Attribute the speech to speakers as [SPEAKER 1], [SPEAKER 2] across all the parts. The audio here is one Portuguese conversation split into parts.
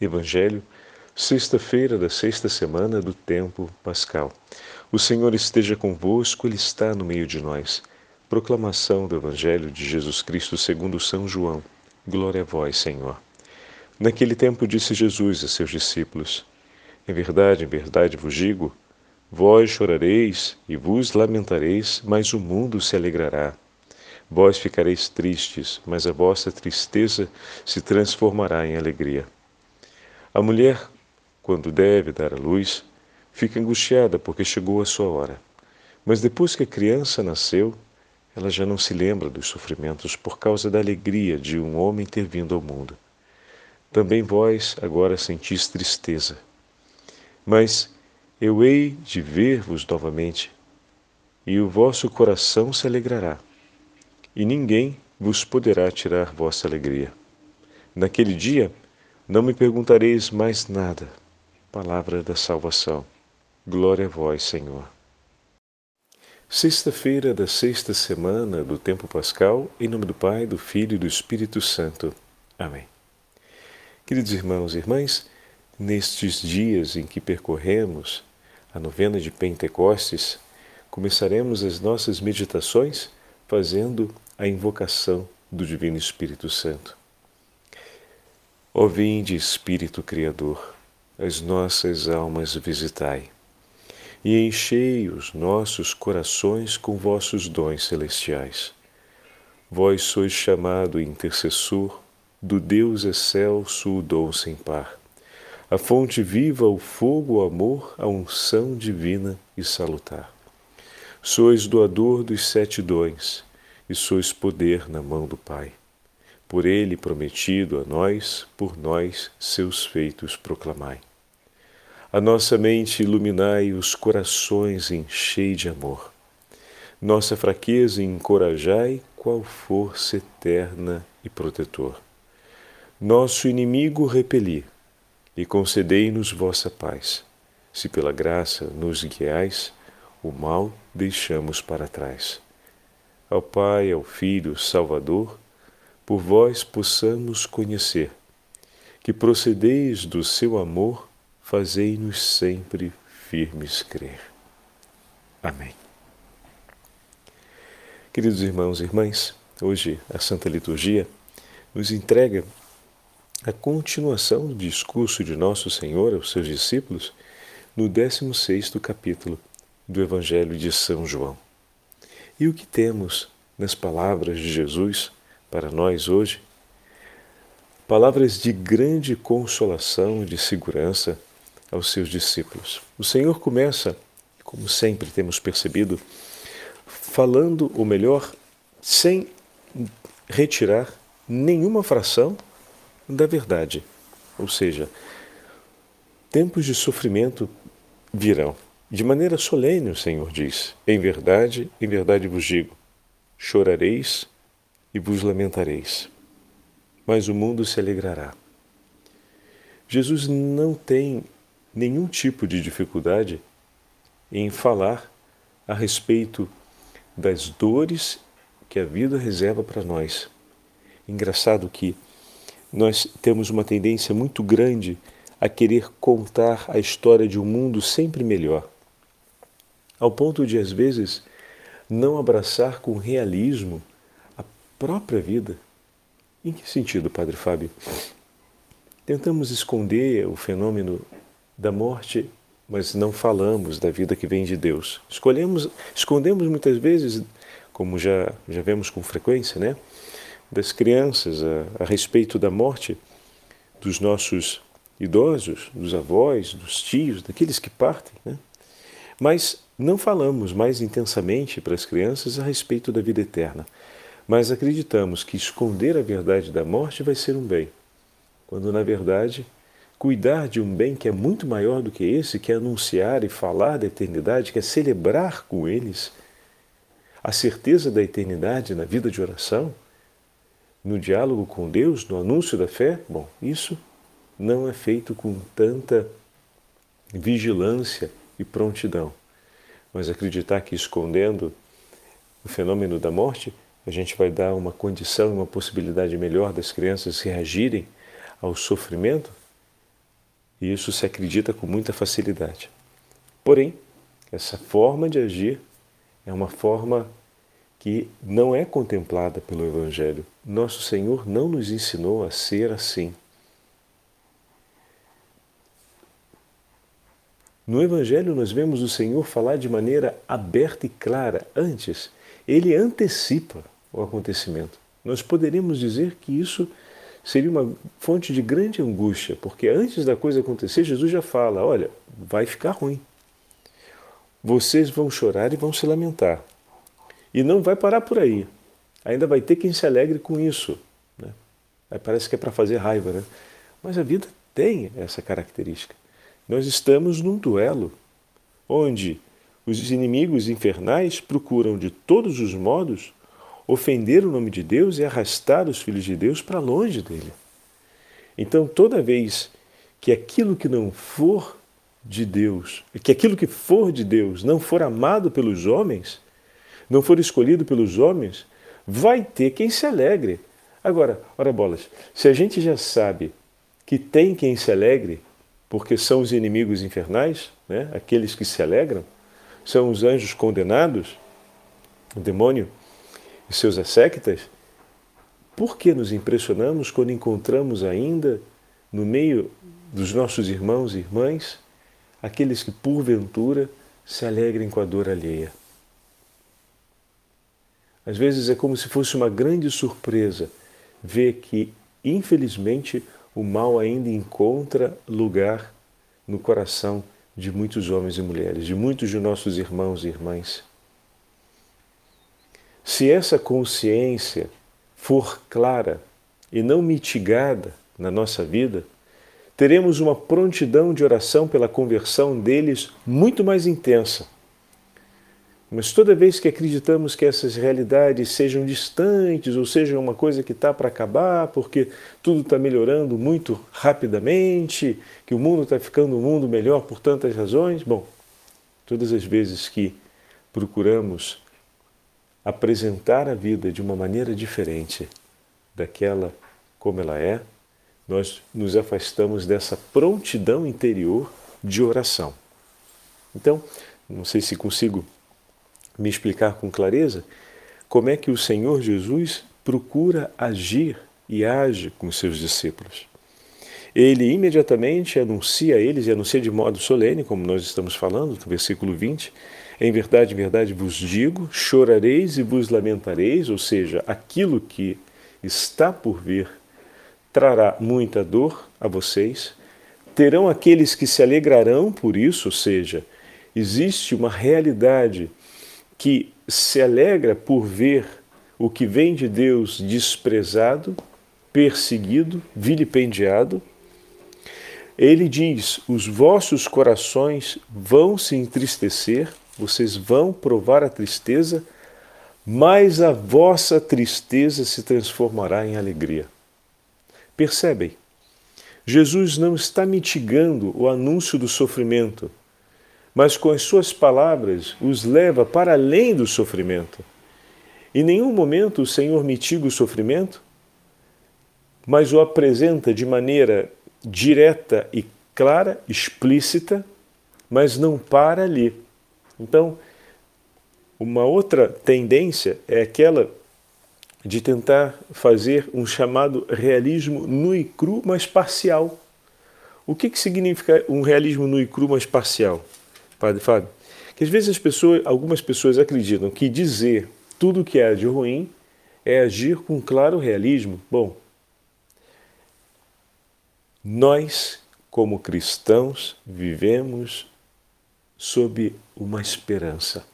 [SPEAKER 1] Evangelho, sexta-feira da sexta semana do tempo pascal. O Senhor esteja convosco, Ele está no meio de nós. Proclamação do Evangelho de Jesus Cristo segundo São João. Glória a vós, Senhor. Naquele tempo disse Jesus a seus discípulos: Em verdade, em verdade vos digo, vós chorareis e vos lamentareis, mas o mundo se alegrará. Vós ficareis tristes, mas a vossa tristeza se transformará em alegria. A mulher, quando deve dar à luz, fica angustiada porque chegou a sua hora. Mas depois que a criança nasceu, ela já não se lembra dos sofrimentos por causa da alegria de um homem ter vindo ao mundo. Também vós agora sentis tristeza. Mas eu hei de ver-vos novamente, e o vosso coração se alegrará, e ninguém vos poderá tirar vossa alegria. Naquele dia, não me perguntareis mais nada. Palavra da salvação. Glória a vós, Senhor. Sexta-feira da sexta semana do tempo pascal, em nome do Pai, do Filho e do Espírito Santo. Amém. Queridos irmãos e irmãs, nestes dias em que percorremos a novena de Pentecostes, começaremos as nossas meditações fazendo a invocação do Divino Espírito Santo. Ó vinde, Espírito Criador, as nossas almas visitai, e enchei os nossos corações com vossos dons celestiais. Vós sois chamado intercessor do Deus excelso, o dom sem par, a fonte viva, o fogo, o amor, a unção divina e salutar. Sois doador dos sete dons, e sois poder na mão do Pai por ele prometido a nós, por nós seus feitos proclamai. A nossa mente iluminai, os corações enchei de amor. Nossa fraqueza encorajai, qual força eterna e protetor. Nosso inimigo repeli, e concedei-nos vossa paz. Se pela graça nos guiais, o mal deixamos para trás. Ao Pai, ao Filho, Salvador, por vós possamos conhecer, que procedeis do seu amor, fazei-nos sempre firmes crer. Amém. Queridos irmãos e irmãs, hoje a Santa Liturgia nos entrega a continuação do discurso de Nosso Senhor aos seus discípulos no 16º capítulo do Evangelho de São João. E o que temos nas palavras de Jesus para nós hoje, palavras de grande consolação e de segurança aos seus discípulos. O Senhor começa, como sempre temos percebido, falando, ou melhor, sem retirar nenhuma fração da verdade. Ou seja, tempos de sofrimento virão. De maneira solene, o Senhor diz: Em verdade, em verdade vos digo: chorareis e vos lamentareis, mas o mundo se alegrará. Jesus não tem nenhum tipo de dificuldade em falar a respeito das dores que a vida reserva para nós. Engraçado que nós temos uma tendência muito grande a querer contar a história de um mundo sempre melhor, ao ponto de, às vezes, não abraçar com realismo própria vida. Em que sentido, Padre Fábio? Tentamos esconder o fenômeno da morte, mas não falamos da vida que vem de Deus. Escolhemos, escondemos muitas vezes, como já, já vemos com frequência, né? das crianças a, a respeito da morte dos nossos idosos, dos avós, dos tios, daqueles que partem. Né? Mas não falamos mais intensamente para as crianças a respeito da vida eterna mas acreditamos que esconder a verdade da morte vai ser um bem, quando na verdade cuidar de um bem que é muito maior do que esse, que é anunciar e falar da eternidade, que é celebrar com eles a certeza da eternidade na vida de oração, no diálogo com Deus, no anúncio da fé, bom, isso não é feito com tanta vigilância e prontidão. Mas acreditar que escondendo o fenômeno da morte a gente vai dar uma condição, uma possibilidade melhor das crianças reagirem ao sofrimento, E isso se acredita com muita facilidade. Porém, essa forma de agir é uma forma que não é contemplada pelo Evangelho. Nosso Senhor não nos ensinou a ser assim. No Evangelho, nós vemos o Senhor falar de maneira aberta e clara. Antes, ele antecipa o acontecimento. Nós poderíamos dizer que isso seria uma fonte de grande angústia, porque antes da coisa acontecer, Jesus já fala: olha, vai ficar ruim. Vocês vão chorar e vão se lamentar. E não vai parar por aí. Ainda vai ter quem se alegre com isso. Né? Aí parece que é para fazer raiva, né? Mas a vida tem essa característica. Nós estamos num duelo onde os inimigos infernais procuram de todos os modos ofender o nome de Deus e arrastar os filhos de Deus para longe dele. Então, toda vez que aquilo que não for de Deus, que aquilo que for de Deus não for amado pelos homens, não for escolhido pelos homens, vai ter quem se alegre. Agora, ora bolas, se a gente já sabe que tem quem se alegre, porque são os inimigos infernais, né? aqueles que se alegram, são os anjos condenados, o demônio e seus assectas, por que nos impressionamos quando encontramos ainda no meio dos nossos irmãos e irmãs aqueles que porventura se alegrem com a dor alheia? Às vezes é como se fosse uma grande surpresa ver que, infelizmente, o mal ainda encontra lugar no coração de muitos homens e mulheres, de muitos de nossos irmãos e irmãs. Se essa consciência for clara e não mitigada na nossa vida, teremos uma prontidão de oração pela conversão deles muito mais intensa. Mas toda vez que acreditamos que essas realidades sejam distantes ou sejam uma coisa que está para acabar, porque tudo está melhorando muito rapidamente, que o mundo está ficando um mundo melhor por tantas razões, bom, todas as vezes que procuramos apresentar a vida de uma maneira diferente daquela como ela é, nós nos afastamos dessa prontidão interior de oração. Então, não sei se consigo me explicar com clareza como é que o Senhor Jesus procura agir e age com seus discípulos. Ele imediatamente anuncia a eles, e anuncia de modo solene, como nós estamos falando, no versículo 20: Em verdade, verdade vos digo, chorareis e vos lamentareis, ou seja, aquilo que está por vir trará muita dor a vocês. Terão aqueles que se alegrarão por isso, ou seja, existe uma realidade que se alegra por ver o que vem de Deus desprezado, perseguido, vilipendiado. Ele diz: os vossos corações vão se entristecer, vocês vão provar a tristeza, mas a vossa tristeza se transformará em alegria. Percebem? Jesus não está mitigando o anúncio do sofrimento mas com as suas palavras os leva para além do sofrimento. Em nenhum momento o Senhor mitiga o sofrimento, mas o apresenta de maneira direta e clara, explícita, mas não para ali. Então, uma outra tendência é aquela de tentar fazer um chamado realismo nu e cru, mas parcial. O que, que significa um realismo nu e cru, mas parcial? Padre Fábio, que às vezes as pessoas, algumas pessoas acreditam que dizer tudo o que há de ruim é agir com claro realismo. Bom, nós, como cristãos, vivemos sob uma esperança.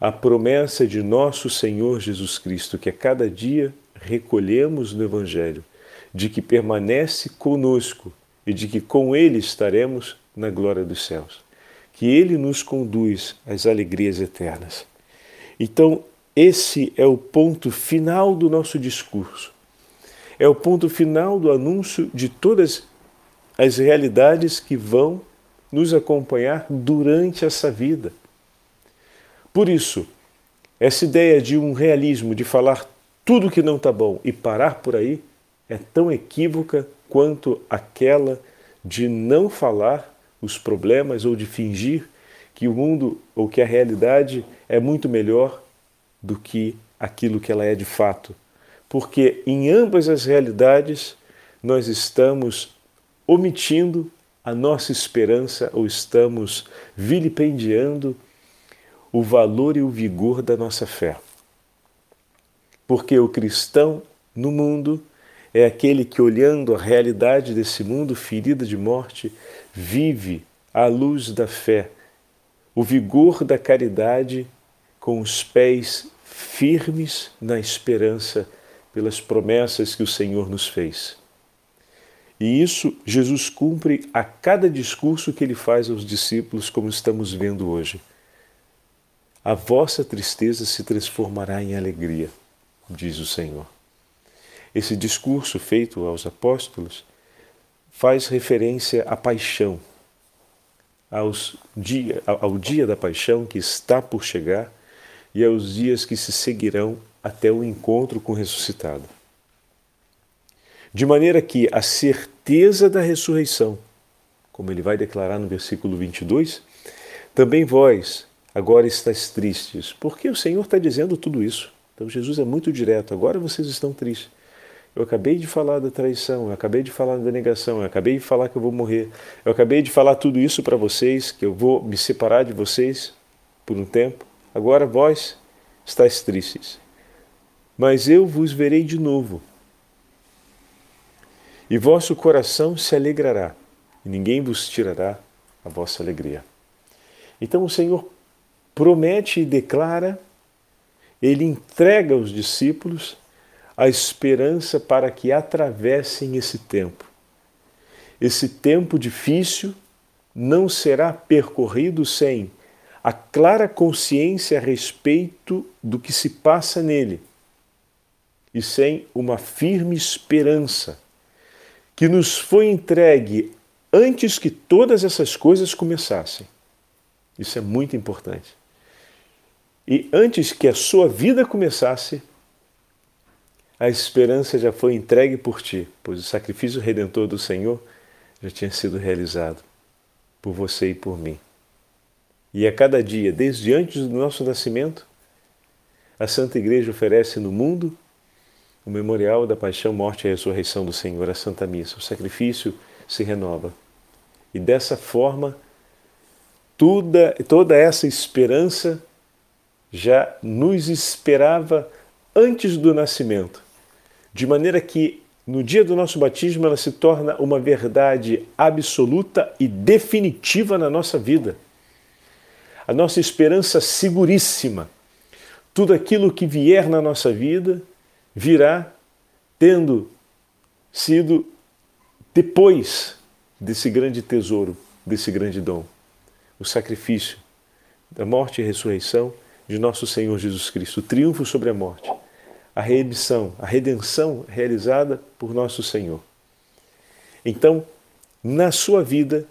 [SPEAKER 1] A promessa de nosso Senhor Jesus Cristo, que a cada dia recolhemos no Evangelho, de que permanece conosco e de que com Ele estaremos na glória dos céus. Que Ele nos conduz às alegrias eternas. Então, esse é o ponto final do nosso discurso. É o ponto final do anúncio de todas as realidades que vão nos acompanhar durante essa vida. Por isso, essa ideia de um realismo, de falar tudo que não está bom e parar por aí, é tão equívoca quanto aquela de não falar os problemas ou de fingir que o mundo ou que a realidade é muito melhor do que aquilo que ela é de fato. Porque em ambas as realidades nós estamos omitindo a nossa esperança ou estamos vilipendiando o valor e o vigor da nossa fé. Porque o cristão no mundo é aquele que, olhando a realidade desse mundo ferida de morte, vive à luz da fé, o vigor da caridade com os pés firmes na esperança pelas promessas que o Senhor nos fez. E isso Jesus cumpre a cada discurso que ele faz aos discípulos, como estamos vendo hoje. A vossa tristeza se transformará em alegria, diz o Senhor. Esse discurso feito aos apóstolos faz referência à paixão, dia, ao dia da paixão que está por chegar e aos dias que se seguirão até o encontro com o ressuscitado. De maneira que a certeza da ressurreição, como ele vai declarar no versículo 22, também vós agora estáis tristes. Porque o Senhor está dizendo tudo isso. Então Jesus é muito direto. Agora vocês estão tristes. Eu acabei de falar da traição, eu acabei de falar da negação, eu acabei de falar que eu vou morrer, eu acabei de falar tudo isso para vocês, que eu vou me separar de vocês por um tempo. Agora vós estáis tristes. Mas eu vos verei de novo e vosso coração se alegrará, e ninguém vos tirará a vossa alegria. Então o Senhor promete e declara, ele entrega aos discípulos a esperança para que atravessem esse tempo. Esse tempo difícil não será percorrido sem a clara consciência a respeito do que se passa nele e sem uma firme esperança que nos foi entregue antes que todas essas coisas começassem. Isso é muito importante. E antes que a sua vida começasse, a esperança já foi entregue por ti, pois o sacrifício redentor do Senhor já tinha sido realizado por você e por mim. E a cada dia, desde antes do nosso nascimento, a Santa Igreja oferece no mundo o memorial da paixão, morte e ressurreição do Senhor, a Santa Missa. O sacrifício se renova. E dessa forma, toda, toda essa esperança já nos esperava antes do nascimento, de maneira que no dia do nosso batismo ela se torna uma verdade absoluta e definitiva na nossa vida. A nossa esperança seguríssima. Tudo aquilo que vier na nossa vida virá tendo sido depois desse grande tesouro, desse grande dom, o sacrifício da morte e ressurreição de nosso Senhor Jesus Cristo, o triunfo sobre a morte, a remissão, a redenção realizada por nosso Senhor. Então, na sua vida,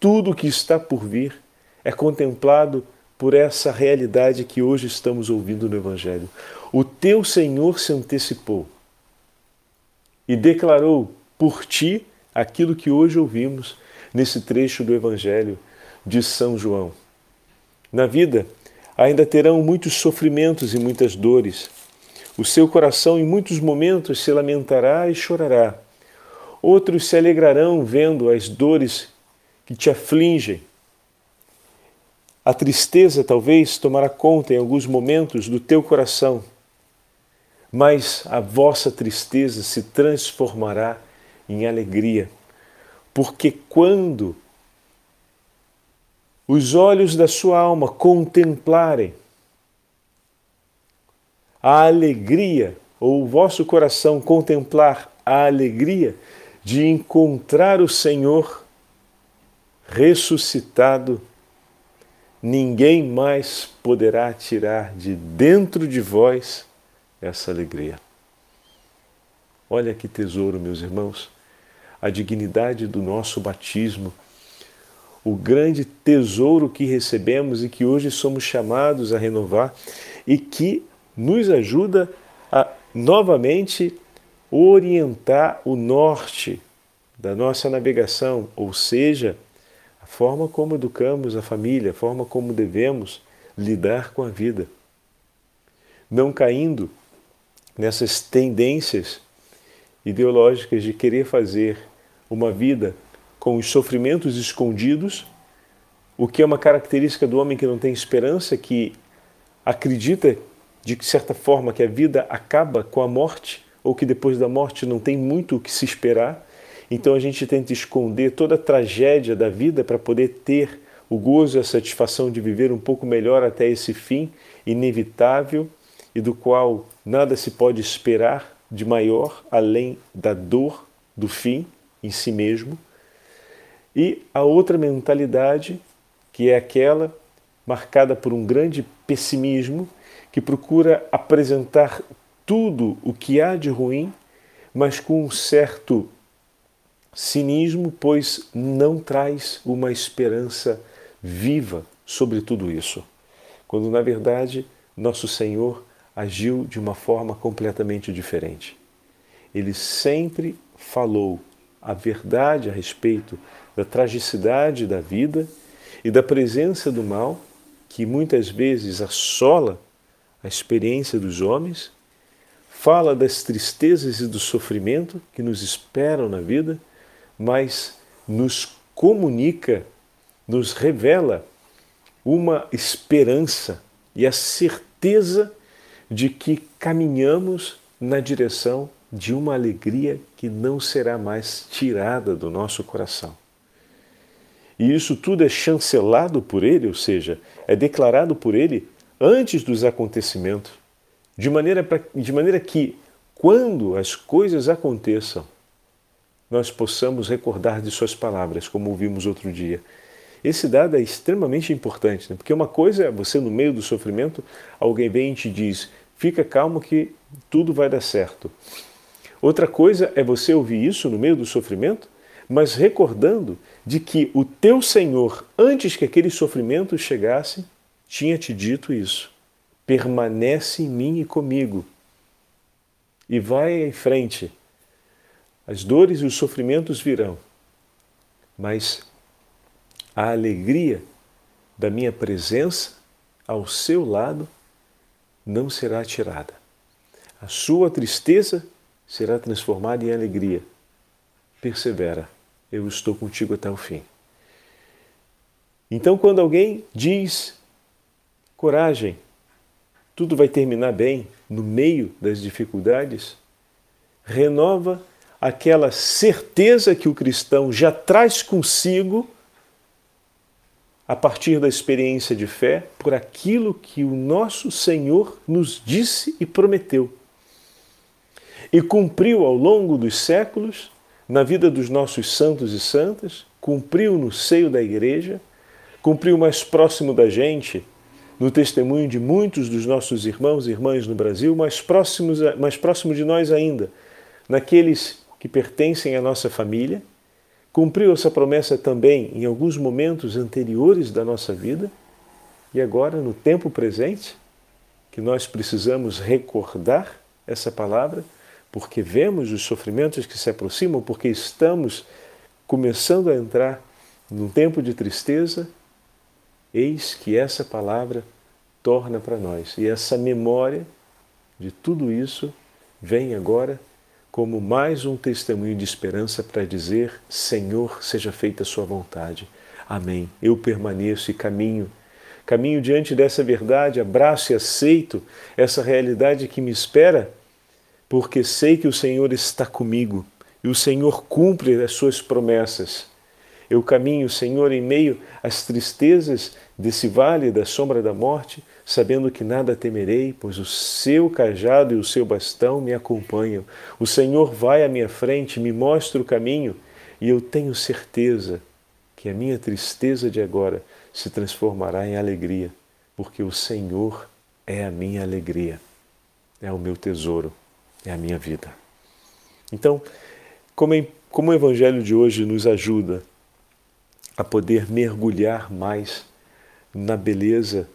[SPEAKER 1] tudo o que está por vir é contemplado por essa realidade que hoje estamos ouvindo no Evangelho. O teu Senhor se antecipou e declarou por ti aquilo que hoje ouvimos nesse trecho do Evangelho de São João. Na vida, ainda terão muitos sofrimentos e muitas dores. O seu coração, em muitos momentos, se lamentará e chorará. Outros se alegrarão vendo as dores que te afligem a tristeza talvez tomará conta em alguns momentos do teu coração, mas a vossa tristeza se transformará em alegria, porque quando os olhos da sua alma contemplarem a alegria, ou o vosso coração contemplar a alegria de encontrar o Senhor ressuscitado ninguém mais poderá tirar de dentro de vós essa alegria. Olha que tesouro, meus irmãos, a dignidade do nosso batismo, o grande tesouro que recebemos e que hoje somos chamados a renovar e que nos ajuda a novamente orientar o norte da nossa navegação, ou seja, forma como educamos a família, a forma como devemos lidar com a vida. Não caindo nessas tendências ideológicas de querer fazer uma vida com os sofrimentos escondidos, o que é uma característica do homem que não tem esperança, que acredita de certa forma que a vida acaba com a morte ou que depois da morte não tem muito o que se esperar. Então a gente tenta esconder toda a tragédia da vida para poder ter o gozo e a satisfação de viver um pouco melhor até esse fim inevitável e do qual nada se pode esperar de maior além da dor do fim em si mesmo. E a outra mentalidade, que é aquela marcada por um grande pessimismo, que procura apresentar tudo o que há de ruim, mas com um certo cinismo, pois não traz uma esperança viva sobre tudo isso. Quando na verdade nosso Senhor agiu de uma forma completamente diferente. Ele sempre falou a verdade a respeito da tragicidade da vida e da presença do mal que muitas vezes assola a experiência dos homens, fala das tristezas e do sofrimento que nos esperam na vida, mas nos comunica, nos revela uma esperança e a certeza de que caminhamos na direção de uma alegria que não será mais tirada do nosso coração. E isso tudo é chancelado por ele, ou seja, é declarado por ele antes dos acontecimentos, de maneira, pra, de maneira que, quando as coisas aconteçam, nós possamos recordar de Suas palavras, como ouvimos outro dia. Esse dado é extremamente importante, né? porque uma coisa é você, no meio do sofrimento, alguém vem e te diz: fica calmo que tudo vai dar certo. Outra coisa é você ouvir isso no meio do sofrimento, mas recordando de que o teu Senhor, antes que aquele sofrimento chegasse, tinha te dito isso. Permanece em mim e comigo. E vai em frente. As dores e os sofrimentos virão, mas a alegria da minha presença ao seu lado não será tirada. A sua tristeza será transformada em alegria. Persevera, eu estou contigo até o fim. Então, quando alguém diz coragem, tudo vai terminar bem no meio das dificuldades, renova aquela certeza que o cristão já traz consigo a partir da experiência de fé por aquilo que o nosso Senhor nos disse e prometeu. E cumpriu ao longo dos séculos na vida dos nossos santos e santas, cumpriu no seio da igreja, cumpriu mais próximo da gente, no testemunho de muitos dos nossos irmãos e irmãs no Brasil, mais próximos, mais próximo de nós ainda, naqueles que pertencem à nossa família, cumpriu essa promessa também em alguns momentos anteriores da nossa vida e agora, no tempo presente, que nós precisamos recordar essa palavra porque vemos os sofrimentos que se aproximam, porque estamos começando a entrar num tempo de tristeza, eis que essa palavra torna para nós. E essa memória de tudo isso vem agora como mais um testemunho de esperança para dizer: Senhor, seja feita a Sua vontade. Amém. Eu permaneço e caminho. Caminho diante dessa verdade, abraço e aceito essa realidade que me espera porque sei que o Senhor está comigo e o Senhor cumpre as suas promessas. Eu caminho, Senhor, em meio às tristezas desse vale da sombra da morte, sabendo que nada temerei, pois o seu cajado e o seu bastão me acompanham. O Senhor vai à minha frente, me mostra o caminho, e eu tenho certeza que a minha tristeza de agora se transformará em alegria, porque o Senhor é a minha alegria, é o meu tesouro é a minha vida. Então, como, como o Evangelho de hoje nos ajuda a poder mergulhar mais na beleza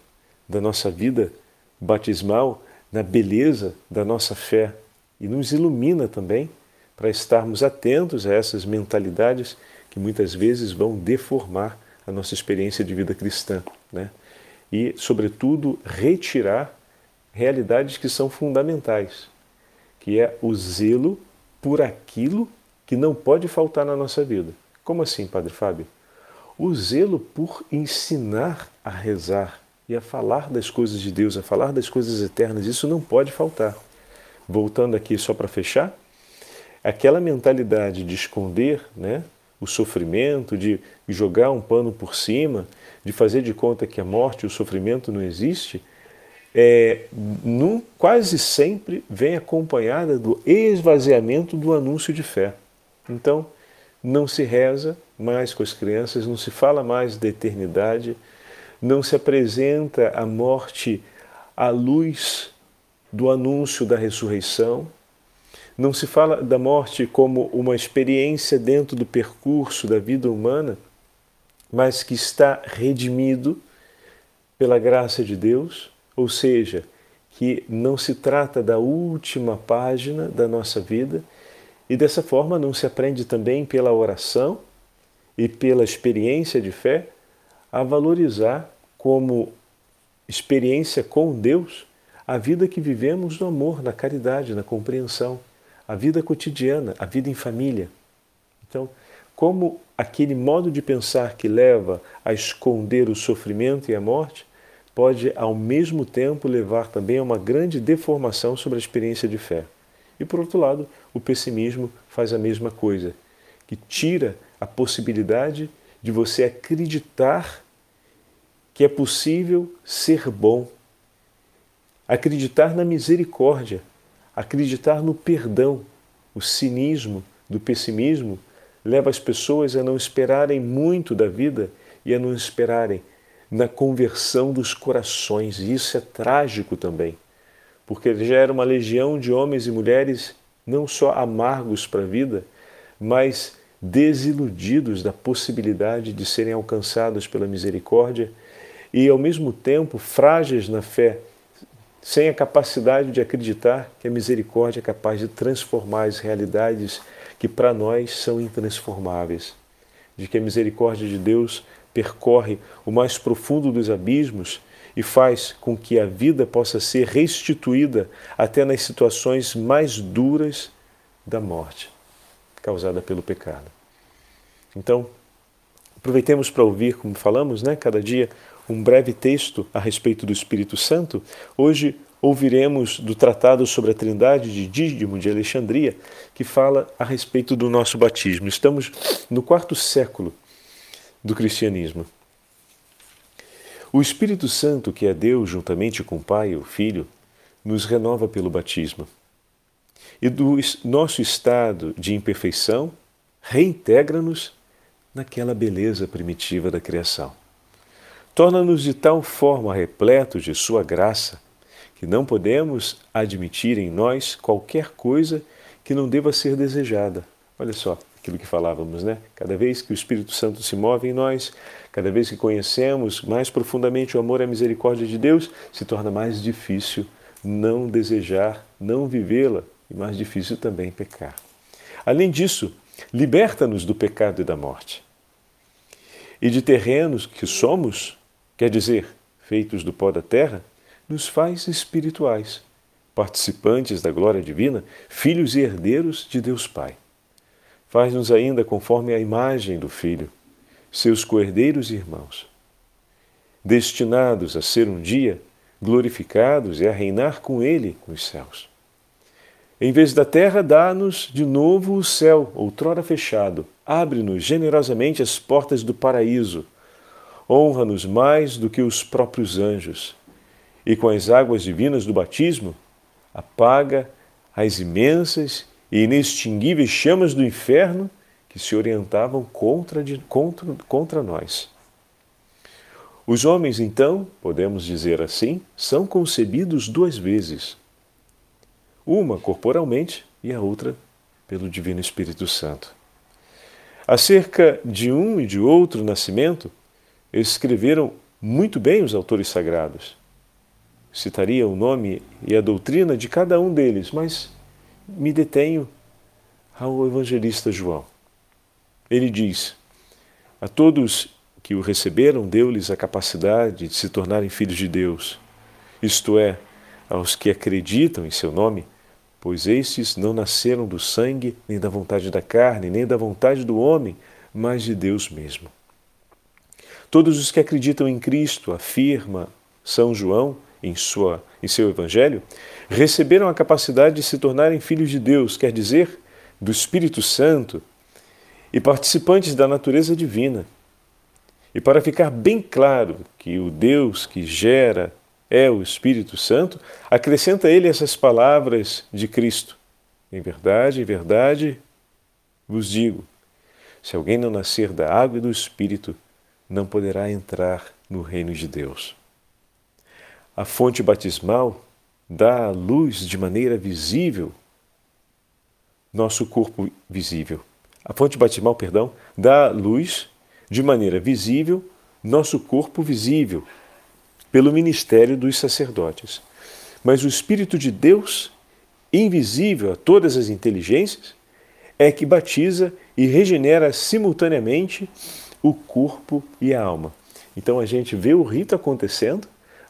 [SPEAKER 1] da nossa vida batismal, na beleza da nossa fé e nos ilumina também para estarmos atentos a essas mentalidades que muitas vezes vão deformar a nossa experiência de vida cristã, né? E, sobretudo, retirar realidades que são fundamentais, que é o zelo por aquilo que não pode faltar na nossa vida. Como assim, Padre Fábio? O zelo por ensinar a rezar e a falar das coisas de Deus, a falar das coisas eternas, isso não pode faltar. Voltando aqui só para fechar, aquela mentalidade de esconder né, o sofrimento, de jogar um pano por cima, de fazer de conta que a morte o sofrimento não existe, é, num, quase sempre vem acompanhada do esvaziamento do anúncio de fé. Então, não se reza mais com as crianças, não se fala mais da eternidade, não se apresenta a morte à luz do anúncio da ressurreição, não se fala da morte como uma experiência dentro do percurso da vida humana, mas que está redimido pela graça de Deus, ou seja, que não se trata da última página da nossa vida, e dessa forma não se aprende também pela oração e pela experiência de fé a valorizar como experiência com Deus a vida que vivemos no amor, na caridade, na compreensão, a vida cotidiana, a vida em família. Então, como aquele modo de pensar que leva a esconder o sofrimento e a morte pode, ao mesmo tempo, levar também a uma grande deformação sobre a experiência de fé. E, por outro lado, o pessimismo faz a mesma coisa, que tira a possibilidade de você acreditar que é possível ser bom, acreditar na misericórdia, acreditar no perdão. O cinismo do pessimismo leva as pessoas a não esperarem muito da vida e a não esperarem na conversão dos corações. E isso é trágico também, porque já era uma legião de homens e mulheres não só amargos para a vida, mas desiludidos da possibilidade de serem alcançados pela misericórdia e, ao mesmo tempo, frágeis na fé, sem a capacidade de acreditar que a misericórdia é capaz de transformar as realidades que para nós são intransformáveis, de que a misericórdia de Deus percorre o mais profundo dos abismos e faz com que a vida possa ser restituída até nas situações mais duras da morte causada pelo pecado. Então, aproveitemos para ouvir, como falamos, né, cada dia, um breve texto a respeito do Espírito Santo. Hoje ouviremos do Tratado sobre a Trindade de Dídimo de Alexandria, que fala a respeito do nosso batismo. Estamos no quarto século do cristianismo. O Espírito Santo, que é Deus juntamente com o Pai e o Filho, nos renova pelo batismo. E do nosso estado de imperfeição, reintegra-nos naquela beleza primitiva da criação. Torna-nos de tal forma repletos de Sua graça que não podemos admitir em nós qualquer coisa que não deva ser desejada. Olha só aquilo que falávamos, né? Cada vez que o Espírito Santo se move em nós, cada vez que conhecemos mais profundamente o amor e a misericórdia de Deus, se torna mais difícil não desejar, não vivê-la e mais difícil também pecar. Além disso, liberta-nos do pecado e da morte. E de terrenos que somos, quer dizer, feitos do pó da terra, nos faz espirituais, participantes da glória divina, filhos e herdeiros de Deus Pai. Faz-nos ainda conforme a imagem do Filho, seus coerdeiros e irmãos, destinados a ser um dia glorificados e a reinar com Ele nos céus. Em vez da terra, dá-nos de novo o céu, outrora fechado. Abre-nos generosamente as portas do paraíso. Honra-nos mais do que os próprios anjos e com as águas divinas do batismo, apaga as imensas e inextinguíveis chamas do inferno que se orientavam contra, contra, contra nós. Os homens, então, podemos dizer assim, são concebidos duas vezes. Uma corporalmente e a outra pelo Divino Espírito Santo. Acerca de um e de outro nascimento, escreveram muito bem os autores sagrados citaria o nome e a doutrina de cada um deles, mas me detenho ao evangelista João. Ele diz: A todos que o receberam, deu-lhes a capacidade de se tornarem filhos de Deus, isto é, aos que acreditam em seu nome, pois estes não nasceram do sangue, nem da vontade da carne, nem da vontade do homem, mas de Deus mesmo. Todos os que acreditam em Cristo, afirma São João em, sua, em seu Evangelho, receberam a capacidade de se tornarem filhos de Deus, quer dizer, do Espírito Santo, e participantes da natureza divina. E para ficar bem claro que o Deus que gera é o Espírito Santo, acrescenta ele essas palavras de Cristo: Em verdade, em verdade vos digo: se alguém não nascer da água e do Espírito, não poderá entrar no reino de Deus. A fonte batismal dá a luz de maneira visível nosso corpo visível. A fonte batismal, perdão, dá luz de maneira visível nosso corpo visível, pelo ministério dos sacerdotes. Mas o Espírito de Deus, invisível a todas as inteligências, é que batiza e regenera simultaneamente o corpo e a alma. Então a gente vê o rito acontecendo,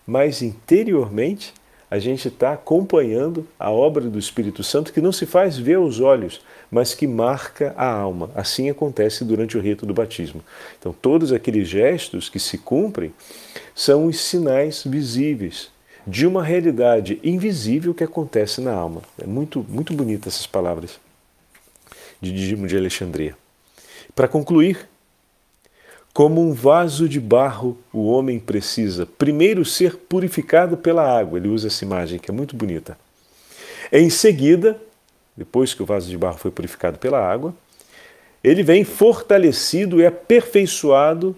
[SPEAKER 1] mas interiormente a gente está acompanhando a obra do Espírito Santo que não se faz ver aos olhos, mas que marca a alma. Assim acontece durante o rito do batismo. Então, todos aqueles gestos que se cumprem são os sinais visíveis de uma realidade invisível que acontece na alma. É muito, muito bonita essas palavras de Dídimo de Alexandria. Para concluir, como um vaso de barro, o homem precisa primeiro ser purificado pela água. Ele usa essa imagem que é muito bonita. Em seguida, depois que o vaso de barro foi purificado pela água, ele vem fortalecido e aperfeiçoado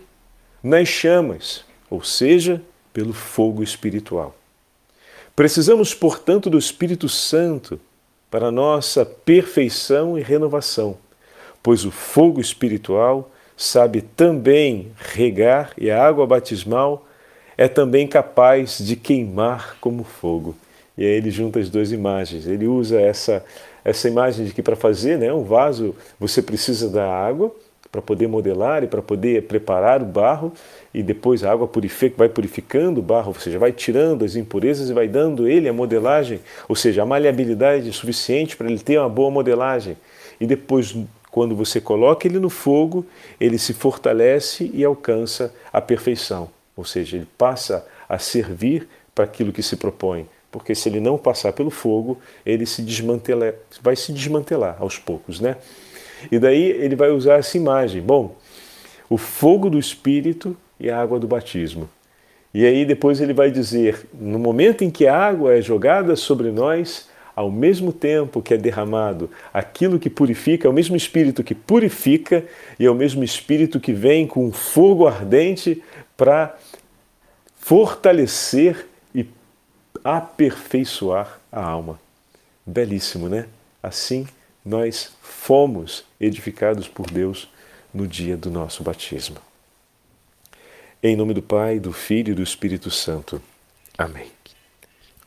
[SPEAKER 1] nas chamas, ou seja, pelo fogo espiritual. Precisamos, portanto, do Espírito Santo para nossa perfeição e renovação, pois o fogo espiritual sabe também regar e a água batismal é também capaz de queimar como fogo. E aí ele junta as duas imagens. Ele usa essa, essa imagem de que para fazer né, um vaso você precisa da água para poder modelar e para poder preparar o barro e depois a água purifica, vai purificando o barro, ou seja, vai tirando as impurezas e vai dando ele a modelagem, ou seja, a maleabilidade suficiente para ele ter uma boa modelagem. E depois quando você coloca ele no fogo, ele se fortalece e alcança a perfeição. Ou seja, ele passa a servir para aquilo que se propõe. Porque se ele não passar pelo fogo, ele se desmantela, vai se desmantelar aos poucos, né? E daí ele vai usar essa imagem. Bom, o fogo do Espírito e a água do batismo. E aí depois ele vai dizer: no momento em que a água é jogada sobre nós, ao mesmo tempo que é derramado aquilo que purifica, é o mesmo Espírito que purifica e é o mesmo Espírito que vem com fogo ardente para fortalecer e aperfeiçoar a alma. Belíssimo, né? Assim nós fomos edificados por Deus no dia do nosso batismo. Em nome do Pai, do Filho e do Espírito Santo. Amém.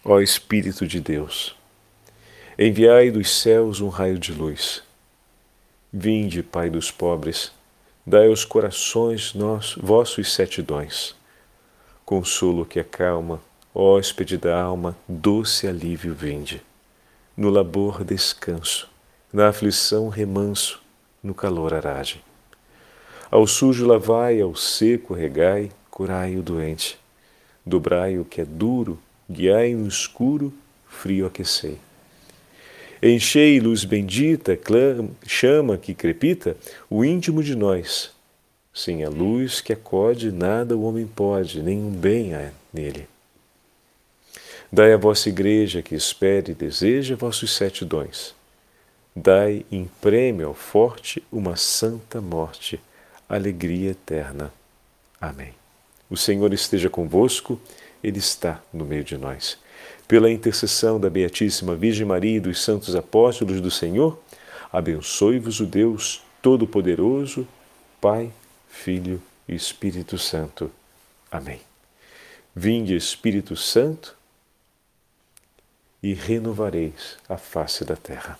[SPEAKER 1] Ó Espírito de Deus, Enviai dos céus um raio de luz. Vinde, Pai dos pobres, dai aos corações vossos sete dons. Consolo que acalma, hóspede da alma, doce alívio vinde. No labor descanso, na aflição remanso, no calor aragem. Ao sujo lavai, ao seco regai, curai o doente. Dobrai o que é duro, guiai no escuro, frio aquecei. Enchei luz bendita, chama que crepita, o íntimo de nós. Sem a luz que acode, nada o homem pode, nenhum bem há nele. Dai à vossa igreja que espere e deseja vossos sete dons. Dai em prêmio ao forte uma santa morte, alegria eterna. Amém. O Senhor esteja convosco, Ele está no meio de nós pela intercessão da Beatíssima Virgem Maria e dos santos apóstolos do Senhor, abençoe-vos o Deus Todo-Poderoso, Pai, Filho e Espírito Santo. Amém. Vinde, Espírito Santo, e renovareis a face da terra.